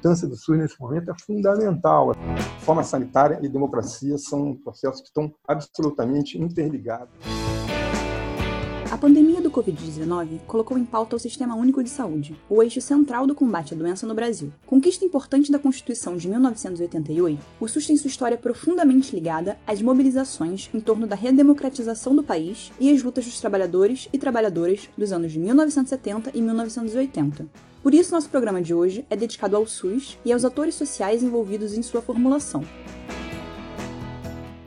importância do SUS nesse momento é fundamental. Forma sanitária e democracia são processos que estão absolutamente interligados. A pandemia do Covid-19 colocou em pauta o Sistema Único de Saúde, o eixo central do combate à doença no Brasil. Conquista importante da Constituição de 1988, o SUS tem sua história profundamente ligada às mobilizações em torno da redemocratização do país e às lutas dos trabalhadores e trabalhadoras dos anos de 1970 e 1980. Por isso, nosso programa de hoje é dedicado ao SUS e aos atores sociais envolvidos em sua formulação.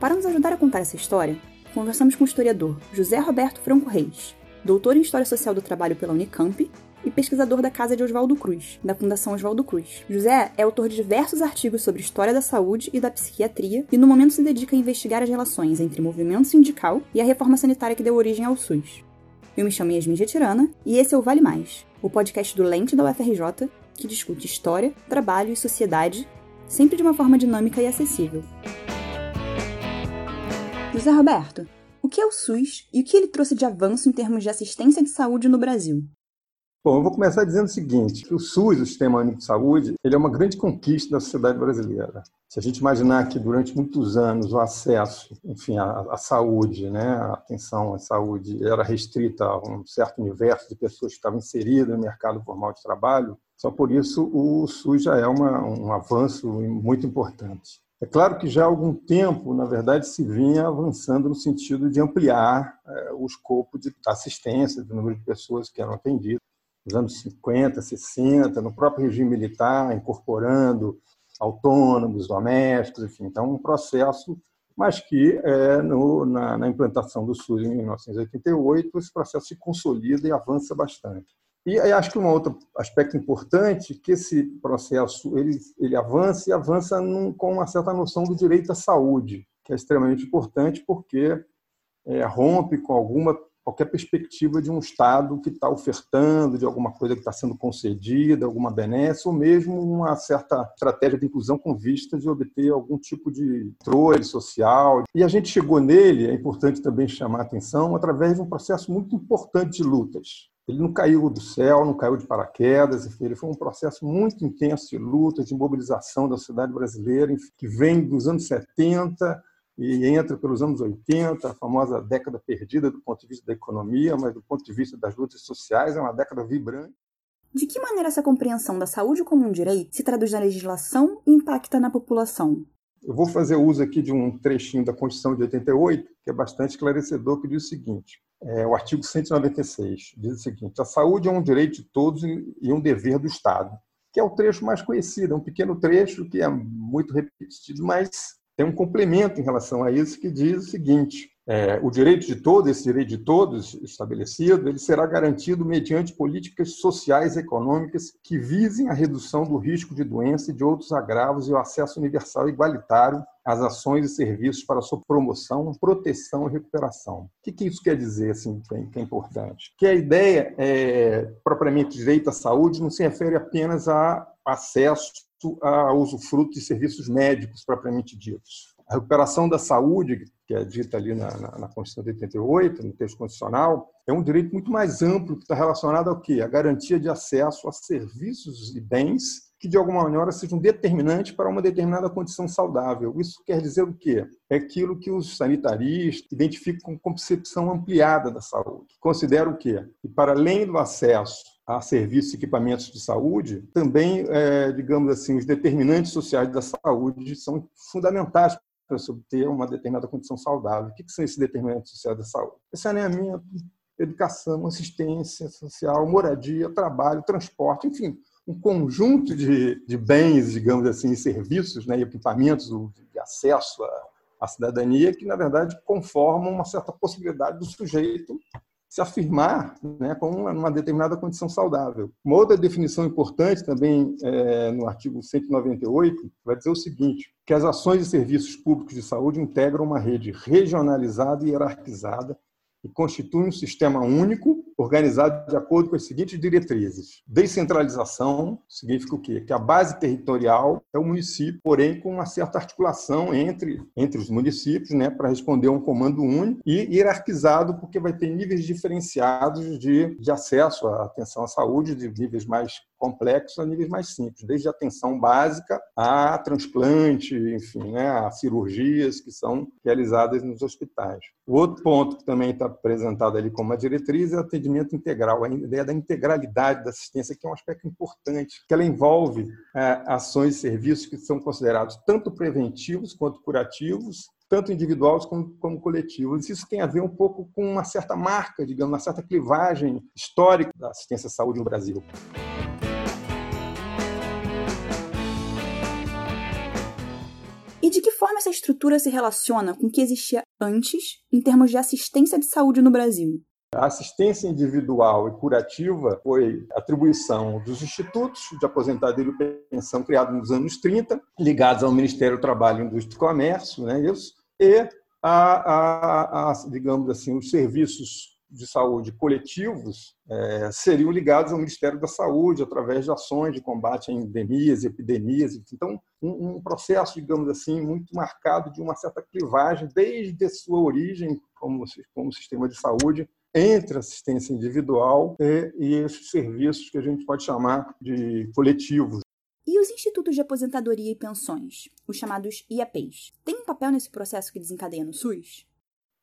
Para nos ajudar a contar essa história, conversamos com o historiador José Roberto Franco Reis, doutor em História Social do Trabalho pela Unicamp e pesquisador da Casa de Oswaldo Cruz, da Fundação Oswaldo Cruz. José é autor de diversos artigos sobre história da saúde e da psiquiatria e no momento se dedica a investigar as relações entre movimento sindical e a reforma sanitária que deu origem ao SUS. Eu me chamo Yasmin Getirana e esse é o Vale Mais, o podcast do Lente da UFRJ que discute história, trabalho e sociedade, sempre de uma forma dinâmica e acessível. José Roberto, o que é o SUS e o que ele trouxe de avanço em termos de assistência de saúde no Brasil? Bom, eu vou começar dizendo o seguinte: o SUS, o Sistema Único de Saúde, ele é uma grande conquista da sociedade brasileira. Se a gente imaginar que durante muitos anos o acesso, enfim, à, à saúde, né, a atenção à saúde era restrita a um certo universo de pessoas que estavam inseridas no mercado formal de trabalho, só por isso o SUS já é uma, um avanço muito importante. É claro que já há algum tempo, na verdade, se vinha avançando no sentido de ampliar é, o escopo de assistência do número de pessoas que eram atendidas. Nos anos 50, 60, no próprio regime militar, incorporando autônomos, domésticos, enfim. Então, um processo, mas que é, no, na, na implantação do SUS em 1988, esse processo se consolida e avança bastante. E acho que um outro aspecto importante que esse processo ele, ele avança e avança num, com uma certa noção do direito à saúde, que é extremamente importante porque é, rompe com alguma qualquer perspectiva de um Estado que está ofertando, de alguma coisa que está sendo concedida, alguma benesse, ou mesmo uma certa estratégia de inclusão com vista de obter algum tipo de controle social. E a gente chegou nele, é importante também chamar a atenção, através de um processo muito importante de lutas. Ele não caiu do céu, não caiu de paraquedas, ele foi um processo muito intenso de luta, de mobilização da sociedade brasileira, que vem dos anos 70 e entra pelos anos 80, a famosa década perdida do ponto de vista da economia, mas do ponto de vista das lutas sociais, é uma década vibrante. De que maneira essa compreensão da saúde como um direito se traduz na legislação e impacta na população? Eu vou fazer uso aqui de um trechinho da Constituição de 88, que é bastante esclarecedor, que diz o seguinte: é, o artigo 196 diz o seguinte: a saúde é um direito de todos e um dever do Estado, que é o trecho mais conhecido, é um pequeno trecho que é muito repetido, mas tem um complemento em relação a isso que diz o seguinte: é, o direito de todos, esse direito de todos estabelecido, ele será garantido mediante políticas sociais e econômicas que visem a redução do risco de doença e de outros agravos e o acesso universal e igualitário às ações e serviços para sua promoção, proteção e recuperação. O que, isso quer dizer, assim, que é importante? Que a ideia, é, propriamente direito à saúde, não se refere apenas a acesso a usufruto de serviços médicos propriamente ditos a recuperação da saúde, que é dita ali na, na, na, Constituição de 88, no texto constitucional, é um direito muito mais amplo que está relacionado ao quê? A garantia de acesso a serviços e bens que, de alguma maneira, sejam determinantes para uma determinada condição saudável. Isso quer dizer o quê? É aquilo que os sanitaristas identificam como concepção ampliada da saúde. Considera o quê? Que, para além do acesso a serviços e equipamentos de saúde, também, é, digamos assim, os determinantes sociais da saúde são fundamentais para se obter uma determinada condição saudável. O que são esses determinantes sociais da saúde? Saneamento, educação, assistência social, moradia, trabalho, transporte, enfim, um conjunto de, de bens, digamos assim, serviços, né, equipamentos de acesso à, à cidadania que, na verdade, conformam uma certa possibilidade do sujeito se afirmar né, com uma, uma, determinada condição saudável. Uma outra definição importante também é, no artigo 198 vai dizer o seguinte, que as ações e serviços públicos de saúde integram uma rede regionalizada e hierarquizada e constitui um sistema único, organizado de acordo com as seguintes diretrizes. Descentralização significa o quê? Que a base territorial é o município, porém com uma certa articulação entre, entre os municípios, né, para responder a um comando único e hierarquizado, porque vai ter níveis diferenciados de, de acesso à atenção à saúde, de níveis mais complexos a níveis mais simples, desde atenção básica a transplante, enfim, né, a cirurgias que são realizadas nos hospitais. O outro ponto que também está apresentado ali como uma diretriz é o atendimento integral, a ideia da integralidade da assistência, que é um aspecto importante, que ela envolve é, ações e serviços que são considerados tanto preventivos quanto curativos, tanto individuais como, como coletivos. Isso tem a ver um pouco com uma certa marca, digamos, uma certa clivagem histórica da assistência à saúde no Brasil. E de que forma essa estrutura se relaciona com o que existia antes em termos de assistência de saúde no Brasil? A assistência individual e curativa foi atribuição dos institutos de aposentadoria e pensão criados nos anos 30, ligados ao Ministério do Trabalho, Indústria e Comércio, né, isso, e a, a, a, digamos assim, os serviços de saúde coletivos é, seriam ligados ao Ministério da Saúde através de ações de combate a endemias, epidemias. Então, um, um, processo, digamos assim, muito marcado de uma certa clivagem desde a sua origem como, como sistema de saúde entre assistência individual e, e esses serviços que a gente pode chamar de coletivos. E os institutos de aposentadoria e pensões, os chamados IAPs, têm um papel nesse processo que desencadeia no SUS?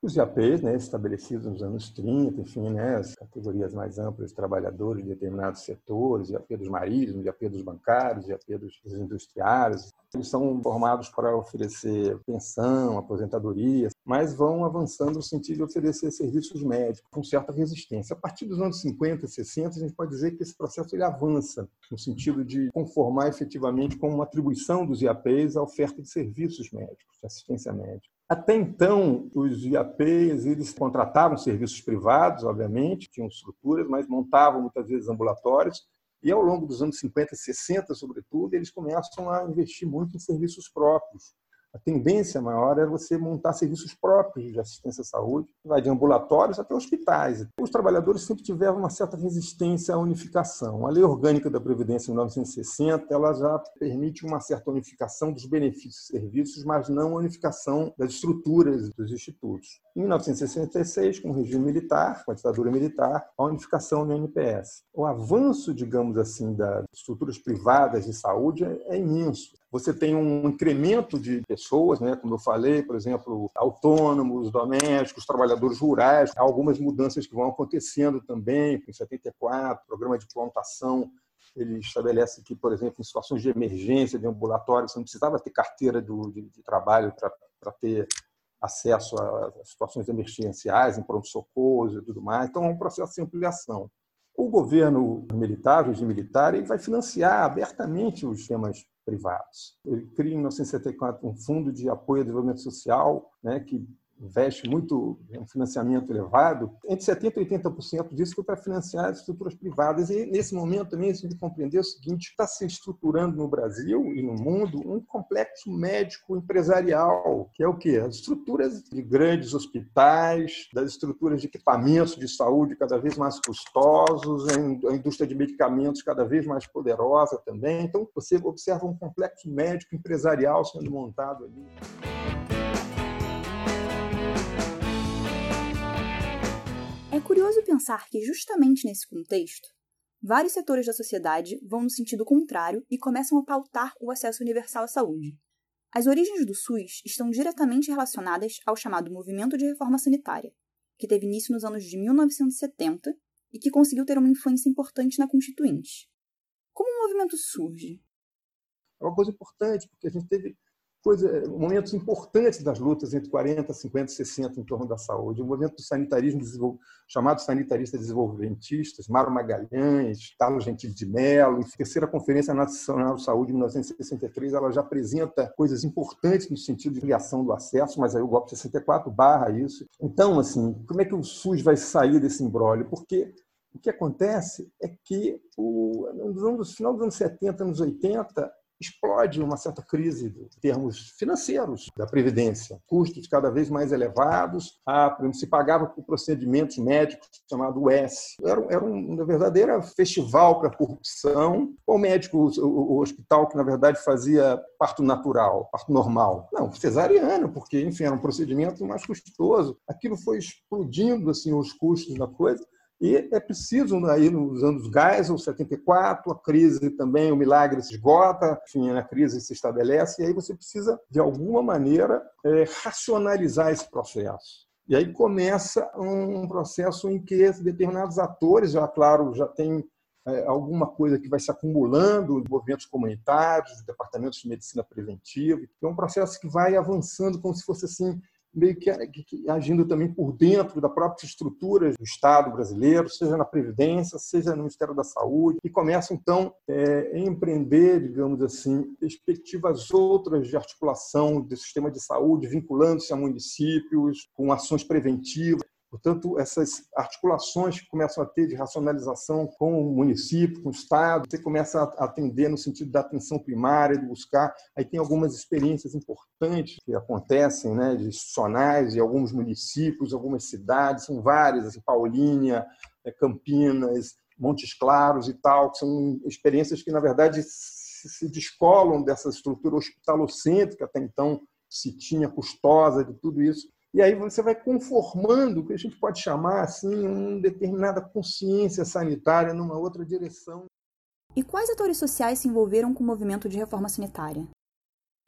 Os IAPs, né, estabelecidos nos anos 30, enfim, né, as categorias mais amplas de trabalhadores de determinados setores, IAP dos marítimos, IAP dos bancários, IAP dos industriários, eles são formados para oferecer pensão, aposentadoria, mas vão avançando no sentido de oferecer serviços médicos com certa resistência. A partir dos anos 50, 60, a gente pode dizer que esse processo ele avança no sentido de conformar efetivamente com uma atribuição dos IAPs à oferta de serviços médicos, de assistência médica. Até então, os IAPs eles contratavam serviços privados, obviamente, tinham estruturas, mas montavam muitas vezes ambulatórios. E ao longo dos anos 50 e 60, sobretudo, eles começam a investir muito em serviços próprios a tendência maior era você montar serviços próprios de assistência à saúde, vai de ambulatórios até hospitais. Os trabalhadores sempre tiveram uma certa resistência à unificação. A Lei Orgânica da Previdência de 1960 ela já permite uma certa unificação dos benefícios e serviços, mas não a unificação das estruturas dos institutos. Em 1966, com o regime militar, com a ditadura militar, a unificação do NPS. O avanço, digamos assim, das estruturas privadas de saúde é imenso você tem um incremento de pessoas, né? como eu falei, por exemplo, autônomos, domésticos, trabalhadores rurais, há algumas mudanças que vão acontecendo também, em 74, programa de plantação ele estabelece que, por exemplo, em situações de emergência de ambulatório, você não precisava ter carteira do, de, de trabalho para ter acesso a situações emergenciais, em pronto-socorro e tudo mais. Então, é um processo de ampliação. O governo militar, o regime militar, ele vai financiar abertamente os sistemas privados. Ele cria em 1974 um fundo de apoio ao desenvolvimento social, né, que investe muito em um financiamento elevado, entre 70% e 80% disso foi para financiar as estruturas privadas. E, nesse momento, também, a gente compreender o seguinte, está se estruturando no Brasil e no mundo um complexo médico empresarial, que é o quê? As estruturas de grandes hospitais, das estruturas de equipamentos de saúde cada vez mais custosos, a indústria de medicamentos cada vez mais poderosa também. Então, você observa um complexo médico empresarial sendo montado ali. É curioso pensar que, justamente nesse contexto, vários setores da sociedade vão no sentido contrário e começam a pautar o acesso universal à saúde. As origens do SUS estão diretamente relacionadas ao chamado Movimento de Reforma Sanitária, que teve início nos anos de 1970 e que conseguiu ter uma influência importante na Constituinte. Como o movimento surge? É uma coisa importante, porque a gente teve coisa, momentos importantes das lutas entre 40, 50 e 60 em torno da saúde. O movimento do sanitarismo, chamado sanitaristas desenvolvimentistas, Mário Magalhães, Carlos Gentil de Mello, a terceira Conferência Nacional de Saúde, de 1963, ela já apresenta coisas importantes no sentido de criação do acesso, mas aí o golpe de 64 barra isso. Então, assim, como é que o SUS vai sair desse embrólio? Porque o que acontece é que no final dos anos 70, anos 80, explode uma certa crise em termos financeiros da Previdência. Custos cada vez mais elevados, a, se pagava por procedimentos médicos chamado S. Era, era um verdadeiro festival para corrupção. O médico, o, o, hospital que, na verdade, fazia parto natural, parto normal. Não, cesariano, porque, enfim, era um procedimento mais custoso. Aquilo foi explodindo assim, os custos da coisa E é preciso, aí nos anos Geisel, 74, a crise também, o milagre se esgota, enfim, a crise se estabelece, e aí você precisa, de alguma maneira, é, racionalizar esse processo. E aí começa um processo em que determinados atores, já claro, já tem é, alguma coisa que vai se acumulando, movimentos comunitários, departamentos de medicina preventiva. É um processo que vai avançando como se fosse assim meio que, que, agindo também por dentro da própria estrutura do Estado brasileiro, seja na Previdência, seja no Ministério da Saúde, e começa, então, é, a empreender, digamos assim, perspectivas outras de articulação do sistema de saúde, vinculando-se a municípios, com ações preventivas. Portanto, essas articulações que começam a ter de racionalização com o município, com o Estado, você começa a atender no sentido da atenção primária, de buscar. Aí tem algumas experiências importantes que acontecem, né, de institucionais, de alguns municípios, algumas cidades, são várias, assim, Paulínia, é, Campinas, Montes Claros e tal, que são experiências que, na verdade, se descolam dessa estrutura hospitalocêntrica até então se tinha custosa de tudo isso e aí você vai conformando o que a gente pode chamar assim uma determinada consciência sanitária numa outra direção. E quais atores sociais se envolveram com o movimento de reforma sanitária?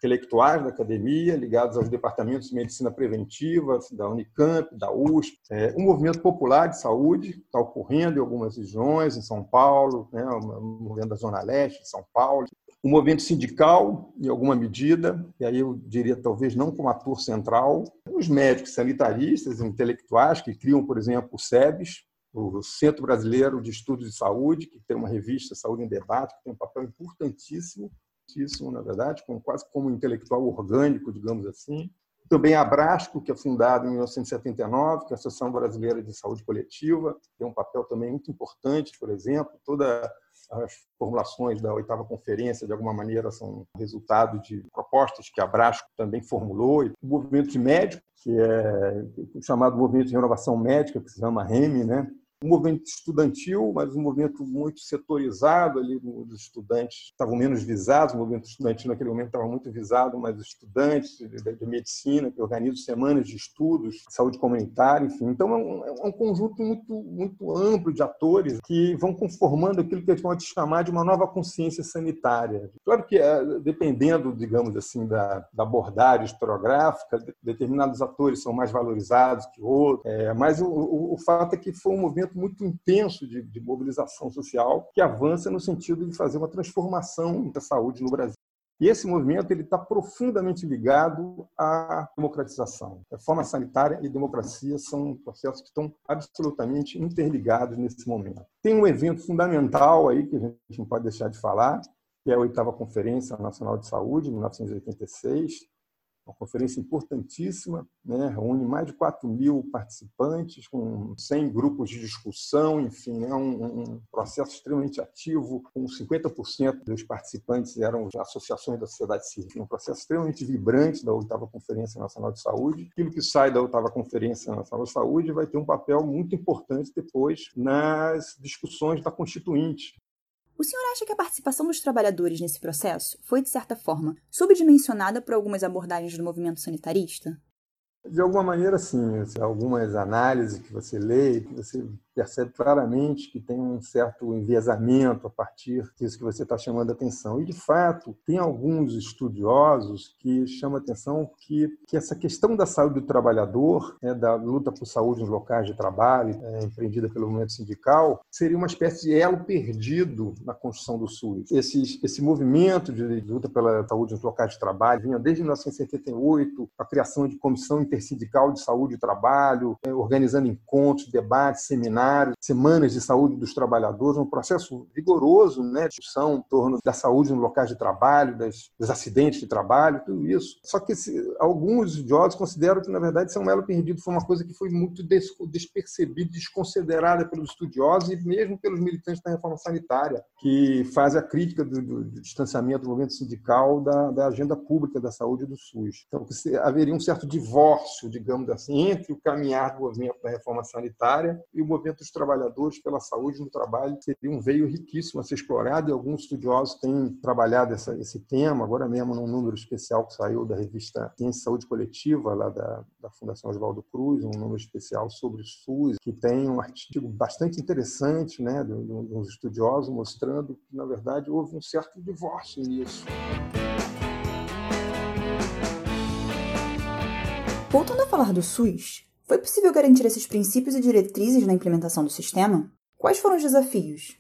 intelectuais da academia, ligados aos departamentos de medicina preventiva da Unicamp, da USP, é, um movimento popular de saúde está ocorrendo em algumas regiões, em São Paulo, né, o movimento da Zona Leste, de São Paulo, o movimento sindical, em alguma medida, e aí eu diria talvez não como ator central, os médicos sanitaristas, intelectuais, que criam, por exemplo, o SEBS, o Centro Brasileiro de Estudos de Saúde, que tem uma revista Saúde em Debate, que tem um papel importantíssimo, importantíssimo na verdade, quase como intelectual orgânico, digamos assim. Também a Abrasco, que é fundada em 1979, que é a Associação Brasileira de Saúde Coletiva, tem um papel também muito importante, por exemplo, toda as formulações da oitava conferência, de alguma maneira, são resultado de propostas que a Brasco também formulou. O movimento de médicos, que é o chamado movimento de renovação médica, que se chama REME, né? Um movimento estudantil, mas um movimento muito setorizado ali, os estudantes estavam menos visados, o movimento estudantil naquele momento estava muito visado, mas os estudantes de, medicina, que organizam semanas de estudos, saúde comunitária, enfim. Então, é um, é um conjunto muito, muito amplo de atores que vão conformando aquilo que a gente pode chamar de uma nova consciência sanitária. Claro que, é, dependendo, digamos assim, da, da abordagem historiográfica, determinados atores são mais valorizados que outros, é, mas o, o, o fato é que foi um movimento movimento muito intenso de, de mobilização social que avança no sentido de fazer uma transformação da saúde no Brasil. E esse movimento ele está profundamente ligado à democratização. Reforma sanitária e democracia são processos que estão absolutamente interligados nesse momento. Tem um evento fundamental aí que a gente não pode deixar de falar, que é a oitava Conferência Nacional de Saúde, 1986, uma conferência importantíssima, né? reúne mais de 4 mil participantes, com 100 grupos de discussão, enfim, é um, um processo extremamente ativo, com 50% dos participantes eram associações da sociedade civil, um processo extremamente vibrante da oitava Conferência Nacional de Saúde. Aquilo que sai da oitava Conferência Nacional de Saúde vai ter um papel muito importante depois nas discussões da Constituinte, o senhor acha que a participação dos trabalhadores nesse processo foi, de certa forma, subdimensionada por algumas abordagens do movimento sanitarista? De alguma maneira, sim. Algumas análises que você lê, que você percebe claramente que tem um certo enviesamento a partir disso que você está chamando a atenção. E, de fato, tem alguns estudiosos que chamam a atenção que, que essa questão da saúde do trabalhador, né, da luta por saúde nos locais de trabalho, é, empreendida pelo movimento sindical, seria uma espécie de elo perdido na construção do SUS. Esse, esse movimento de luta pela saúde nos locais de trabalho vinha desde 1978, a criação de comissão intersindical de saúde e trabalho, é, organizando encontros, debates, seminários, semanas de saúde dos trabalhadores, um processo vigoroso né, de discussão em torno da saúde no locais de trabalho, das, dos acidentes de trabalho, tudo isso. Só que esse, alguns estudiosos consideram que, na verdade, São Melo Perdido foi uma coisa que foi muito des, despercebida, desconsiderada pelos estudiosos e mesmo pelos militantes da reforma sanitária, que fazem a crítica do, do, do distanciamento do movimento sindical da, da, agenda pública da saúde do SUS. Então, haveria um certo divórcio, digamos assim, entre o caminhar do movimento da reforma sanitária e o movimento envolvimento dos trabalhadores pela saúde no trabalho seria um veio riquíssimo a ser explorado e alguns estudiosos têm trabalhado essa, esse tema, agora mesmo num número especial que saiu da revista Ciência Saúde Coletiva, lá da, da Fundação Oswaldo Cruz, um número especial sobre o SUS, que tem um artigo bastante interessante né, de, de uns estudiosos mostrando que, na verdade, houve um certo divórcio nisso. Voltando a falar do SUS, foi possível garantir esses princípios e diretrizes na implementação do sistema? Quais foram os desafios?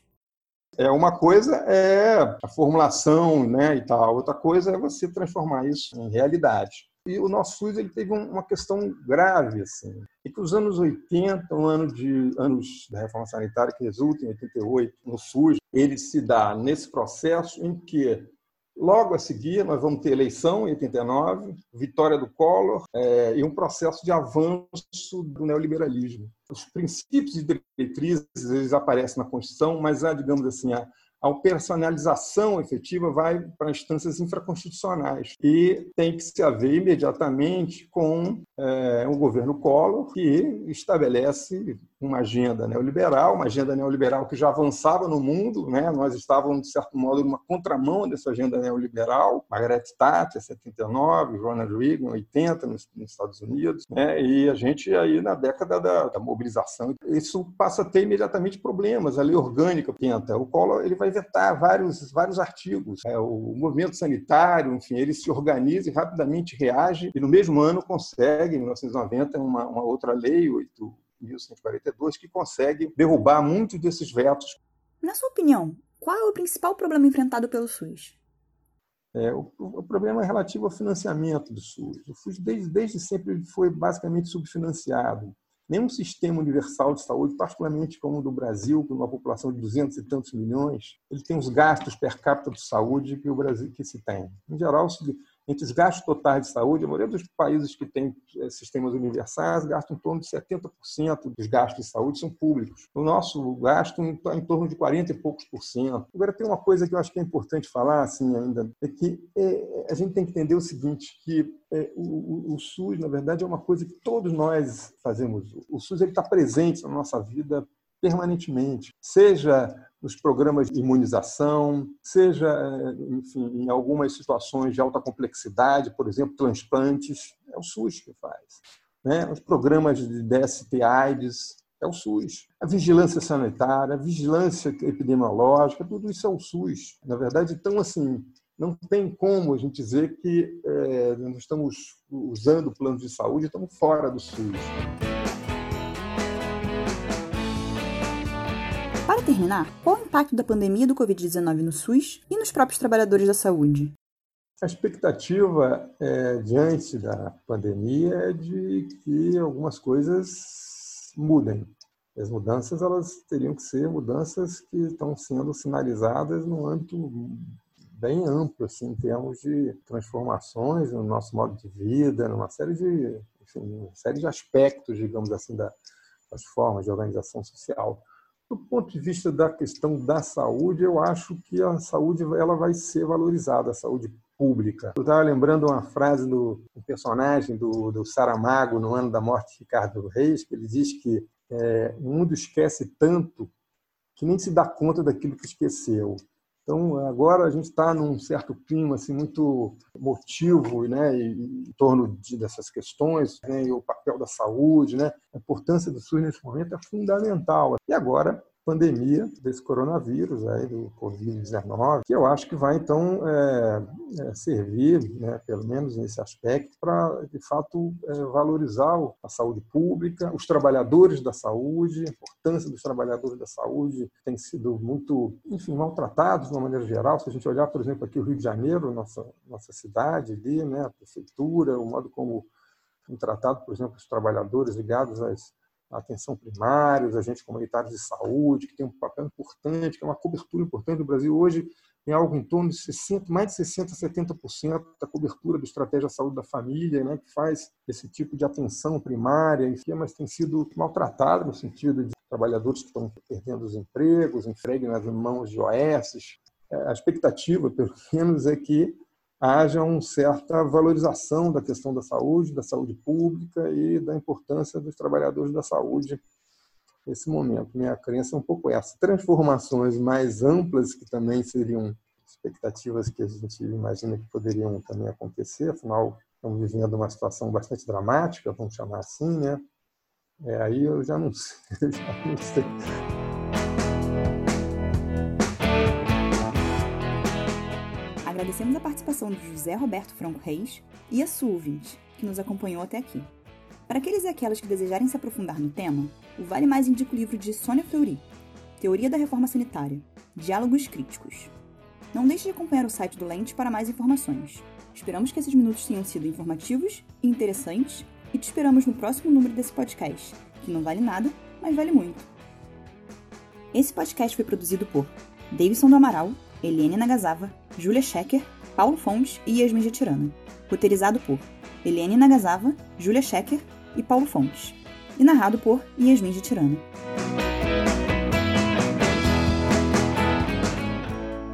É uma coisa é a formulação, né, e tal. Outra coisa é você transformar isso em realidade. E o nosso SUS ele teve uma questão grave assim. E que os anos 80, um ano de anos da reforma sanitária que resulta em 88 no SUS, ele se dá nesse processo em que Logo a seguir, nós vamos ter eleição em 89, vitória do Collor é, e um processo de avanço do neoliberalismo. Os princípios e diretrizes eles aparecem na Constituição, mas há, digamos assim, a, a efetiva vai para instâncias infraconstitucionais e tem que se haver imediatamente com é, um governo Collor que estabelece uma agenda neoliberal, uma agenda neoliberal que já avançava no mundo, né? Nós estávamos de certo modo numa contramão dessa agenda neoliberal. Margaret Thatcher, 79, Ronald Reagan, 80 nos, Estados Unidos, né? E a gente aí na década da, da, mobilização, isso passa a ter imediatamente problemas. A lei orgânica tenta. O Collor ele vai vetar vários vários artigos. É, o movimento sanitário, enfim, ele se organiza e rapidamente reage e no mesmo ano consegue, em 1990, uma, uma outra lei, 8 1142, que consegue derrubar muitos desses vetos. Na sua opinião, qual é o principal problema enfrentado pelo SUS? É, o, o, problema é relativo ao financiamento do SUS. O SUS, desde, desde sempre, foi basicamente subfinanciado. Nenhum sistema universal de saúde, particularmente como o do Brasil, com uma população de 200 e tantos milhões, ele tem os gastos per capita de saúde que o Brasil que se tem. Em geral, entre os gastos totais de saúde, a maioria dos países que têm eh, sistemas universais gastam em torno de 70% dos gastos de saúde são públicos. O nosso gasto está em torno de 40 e poucos por cento. Agora, tem uma coisa que eu acho que é importante falar assim ainda, é que é, a gente tem que entender o seguinte, que é, o, o, o, SUS, na verdade, é uma coisa que todos nós fazemos. O SUS está presente na nossa vida permanentemente, seja nos programas de imunização, seja enfim, em algumas situações de alta complexidade, por exemplo, transplantes, é o SUS que faz. Né? Os programas de DST-AIDS, é o SUS. A vigilância sanitária, a vigilância epidemiológica, tudo isso é o SUS. Na verdade, então, assim, não tem como a gente dizer que é, nós estamos usando o plano de saúde e estamos fora do SUS. Terminar, qual o impacto da pandemia do Covid-19 no SUS e nos próprios trabalhadores da saúde? A expectativa é, diante da pandemia é de que algumas coisas mudem. As mudanças elas teriam que ser mudanças que estão sendo sinalizadas no âmbito bem amplo, assim, em termos de transformações no nosso modo de vida, numa série de, enfim, série de aspectos, digamos assim, da, das formas de organização social. Do ponto de vista da questão da saúde, eu acho que a saúde ela vai ser valorizada, a saúde pública. Eu estava lembrando uma frase do um personagem do, do Saramago no ano da morte de Ricardo Reis, que ele diz que é, o mundo esquece tanto que nem se dá conta daquilo que esqueceu. Então, agora a gente está num certo clima assim, muito motivo né, em torno de, dessas questões, né, o papel da saúde, né, a importância do SUS nesse momento é fundamental. E agora, pandemia desse coronavírus, aí, do Covid-19, que eu acho que vai, então, é, é, servir, né, pelo menos nesse aspecto, para, de fato, é, valorizar a saúde pública, os trabalhadores da saúde, a importância dos trabalhadores da saúde tem sido muito, enfim, maltratados de uma maneira geral. Se a gente olhar, por exemplo, aqui o Rio de Janeiro, nossa, nossa cidade ali, né, a prefeitura, o modo como são tratados, por exemplo, os trabalhadores ligados às atenção primária, os agentes comunitários de saúde, que tem um papel importante, que é uma cobertura importante do Brasil hoje, tem algo em torno de 60, mais de 60% a 70% da cobertura da estratégia de saúde da família, né, que faz esse tipo de atenção primária, enfim, mas tem sido maltratado no sentido de trabalhadores que estão perdendo os empregos, entregue nas mãos de OS. É, a expectativa, pelo menos, é que haja uma certa valorização da questão da saúde, da saúde pública e da importância dos trabalhadores da saúde esse momento. Minha crença é um pouco essa. Transformações mais amplas, que também seriam expectativas que a gente imagina que poderiam também acontecer, afinal, estamos vivendo uma situação bastante dramática, vamos chamar assim, né? É, aí eu já não sei. Já não sei. Agradecemos a participação de José Roberto Franco Reis e a Sulvins, que nos acompanhou até aqui. Para aqueles e aquelas que desejarem se aprofundar no tema, o Vale Mais indica o livro de Sônia Fleury, Teoria da Reforma Sanitária, Diálogos Críticos. Não deixe de acompanhar o site do Lente para mais informações. Esperamos que esses minutos tenham sido informativos e interessantes e te esperamos no próximo número desse podcast, que não vale nada, mas vale muito. Esse podcast foi produzido por Davidson do Amaral, Eliane Nagasava, Júlia Schecker, Paulo Fontes e Yasmin Getirana. Roteirizado por Eliane Nagasava, Júlia Schecker e Paulo Fontes. E narrado por Yasmin Getirana.